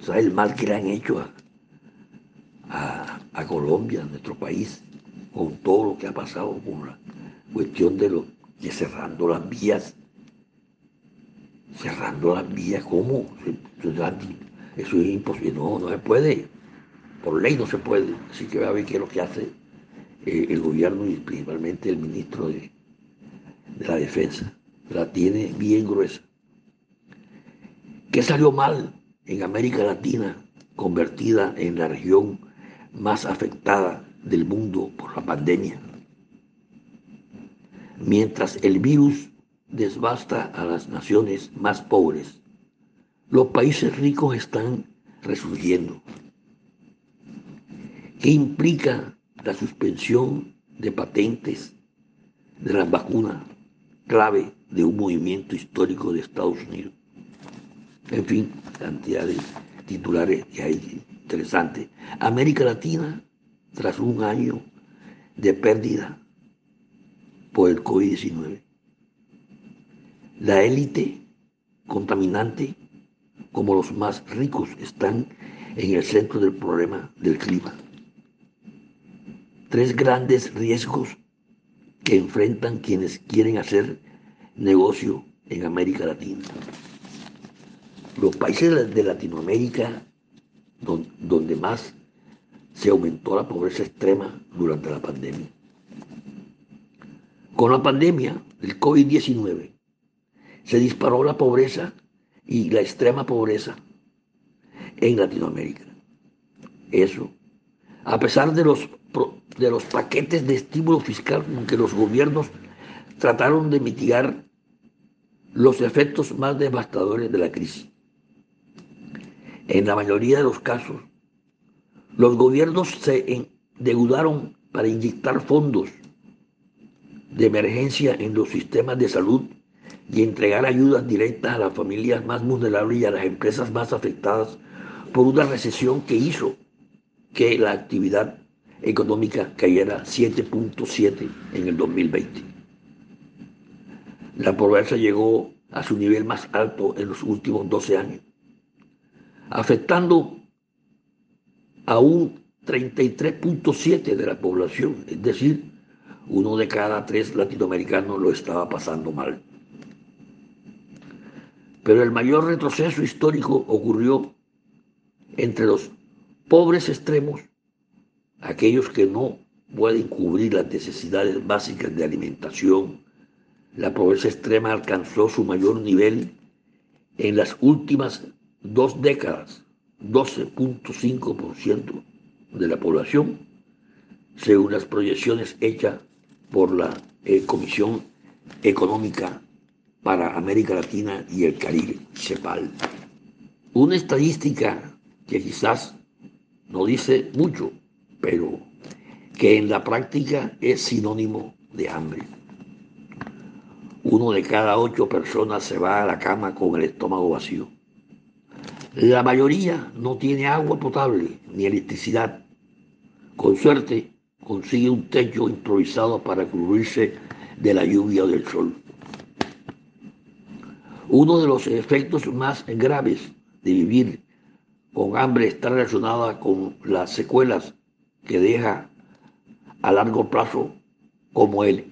¿Sabes el mal que le han hecho a, a Colombia, a nuestro país, con todo lo que ha pasado con la cuestión de, lo, de cerrando las vías. Cerrando las vías, ¿cómo? Eso es imposible, no, no se puede. Por ley no se puede. Así que va a ver qué es lo que hace eh, el gobierno y principalmente el ministro de, de la Defensa. La tiene bien gruesa. ¿Qué salió mal en América Latina, convertida en la región más afectada del mundo por la pandemia? Mientras el virus desbasta a las naciones más pobres, los países ricos están resurgiendo. ¿Qué implica la suspensión de patentes de las vacunas clave de un movimiento histórico de Estados Unidos? En fin, cantidad de titulares que hay interesantes. América Latina, tras un año de pérdida por el COVID-19. La élite contaminante, como los más ricos, están en el centro del problema del clima. Tres grandes riesgos que enfrentan quienes quieren hacer negocio en América Latina. Los países de Latinoamérica donde más se aumentó la pobreza extrema durante la pandemia. Con la pandemia del COVID-19 se disparó la pobreza y la extrema pobreza en Latinoamérica. Eso, a pesar de los, de los paquetes de estímulo fiscal con que los gobiernos trataron de mitigar los efectos más devastadores de la crisis. En la mayoría de los casos, los gobiernos se endeudaron para inyectar fondos de emergencia en los sistemas de salud y entregar ayudas directas a las familias más vulnerables y a las empresas más afectadas por una recesión que hizo que la actividad económica cayera 7.7 en el 2020. La pobreza llegó a su nivel más alto en los últimos 12 años, afectando a un 33.7 de la población, es decir, uno de cada tres latinoamericanos lo estaba pasando mal. Pero el mayor retroceso histórico ocurrió entre los pobres extremos, aquellos que no pueden cubrir las necesidades básicas de alimentación. La pobreza extrema alcanzó su mayor nivel en las últimas dos décadas, 12.5% de la población, según las proyecciones hechas por la eh, Comisión Económica para América Latina y el Caribe, CEPAL. Una estadística que quizás no dice mucho, pero que en la práctica es sinónimo de hambre. Uno de cada ocho personas se va a la cama con el estómago vacío. La mayoría no tiene agua potable ni electricidad. Con suerte, consigue un techo improvisado para cubrirse de la lluvia o del sol. Uno de los efectos más graves de vivir con hambre está relacionado con las secuelas que deja a largo plazo como el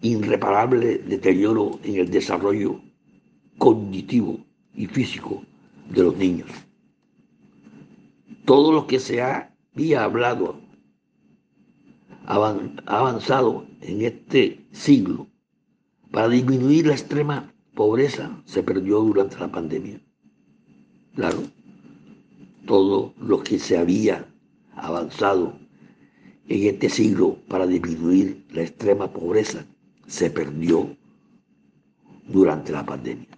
irreparable deterioro en el desarrollo cognitivo y físico de los niños. Todo lo que se había hablado ha avanzado en este siglo para disminuir la extrema pobreza se perdió durante la pandemia. Claro, todo lo que se había avanzado en este siglo para disminuir la extrema pobreza se perdió durante la pandemia.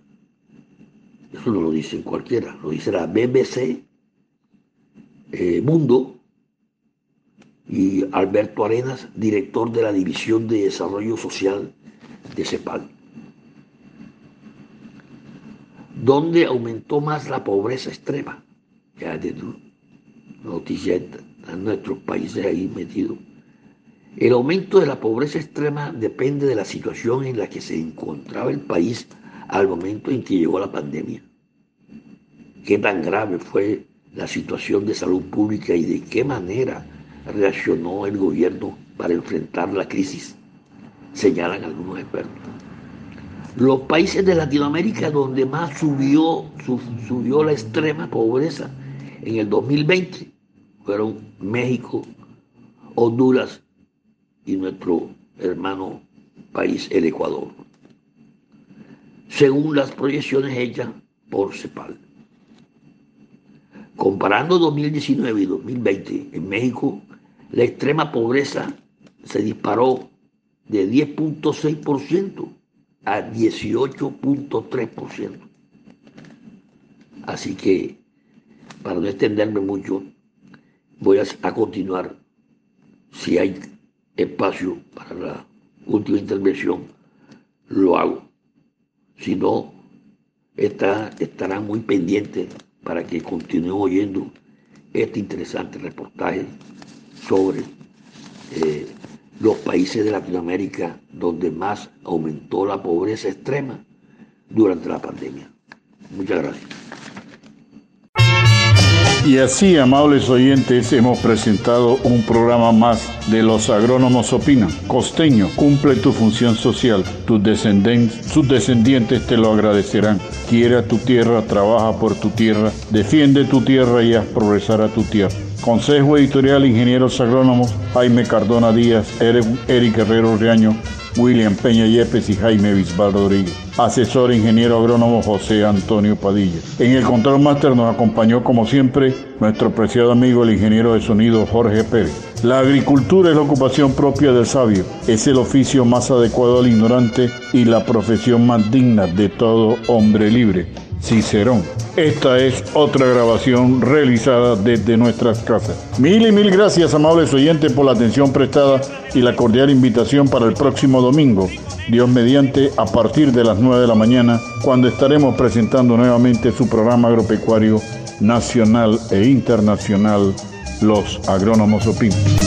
Eso no lo dice cualquiera, lo dice la BBC eh, Mundo y Alberto Arenas, director de la División de Desarrollo Social de CEPAL. ¿Dónde aumentó más la pobreza extrema? Fíjate tú, noticia en nuestros países ahí metidos. El aumento de la pobreza extrema depende de la situación en la que se encontraba el país al momento en que llegó la pandemia. Qué tan grave fue la situación de salud pública y de qué manera reaccionó el gobierno para enfrentar la crisis, señalan algunos expertos. Los países de Latinoamérica donde más subió, subió la extrema pobreza en el 2020 fueron México, Honduras y nuestro hermano país, el Ecuador, según las proyecciones hechas por CEPAL. Comparando 2019 y 2020, en México la extrema pobreza se disparó de 10.6% a 18.3%. Así que, para no extenderme mucho, voy a, continuar, si hay espacio para la última intervención, lo hago. Si no, está, estará muy pendiente para que continúen oyendo este interesante reportaje sobre eh, los países de Latinoamérica donde más aumentó la pobreza extrema durante la pandemia. Muchas gracias. Y así, amables oyentes, hemos presentado un programa más de Los Agrónomos Opinan. Costeño, cumple tu función social. Tus sus descendientes te lo agradecerán. Quiere tu tierra, trabaja por tu tierra, defiende tu tierra y haz progresar a tu tierra. Consejo Editorial Ingenieros Agrónomos, Jaime Cardona Díaz, Eric Herrero Riaño, William Peña Yepes y Jaime Bisbal Rodríguez. Asesor ingeniero agrónomo José Antonio Padilla. En el control máster nos acompañó como siempre nuestro preciado amigo el ingeniero de sonido Jorge Pérez. La agricultura es la ocupación propia del sabio, es el oficio más adecuado al ignorante y la profesión más digna de todo hombre libre. Cicerón. Esta es otra grabación realizada desde nuestras casas. Mil y mil gracias, amables oyentes, por la atención prestada y la cordial invitación para el próximo domingo, Dios mediante, a partir de las 9 de la mañana, cuando estaremos presentando nuevamente su programa agropecuario nacional e internacional, Los Agrónomos Opinan.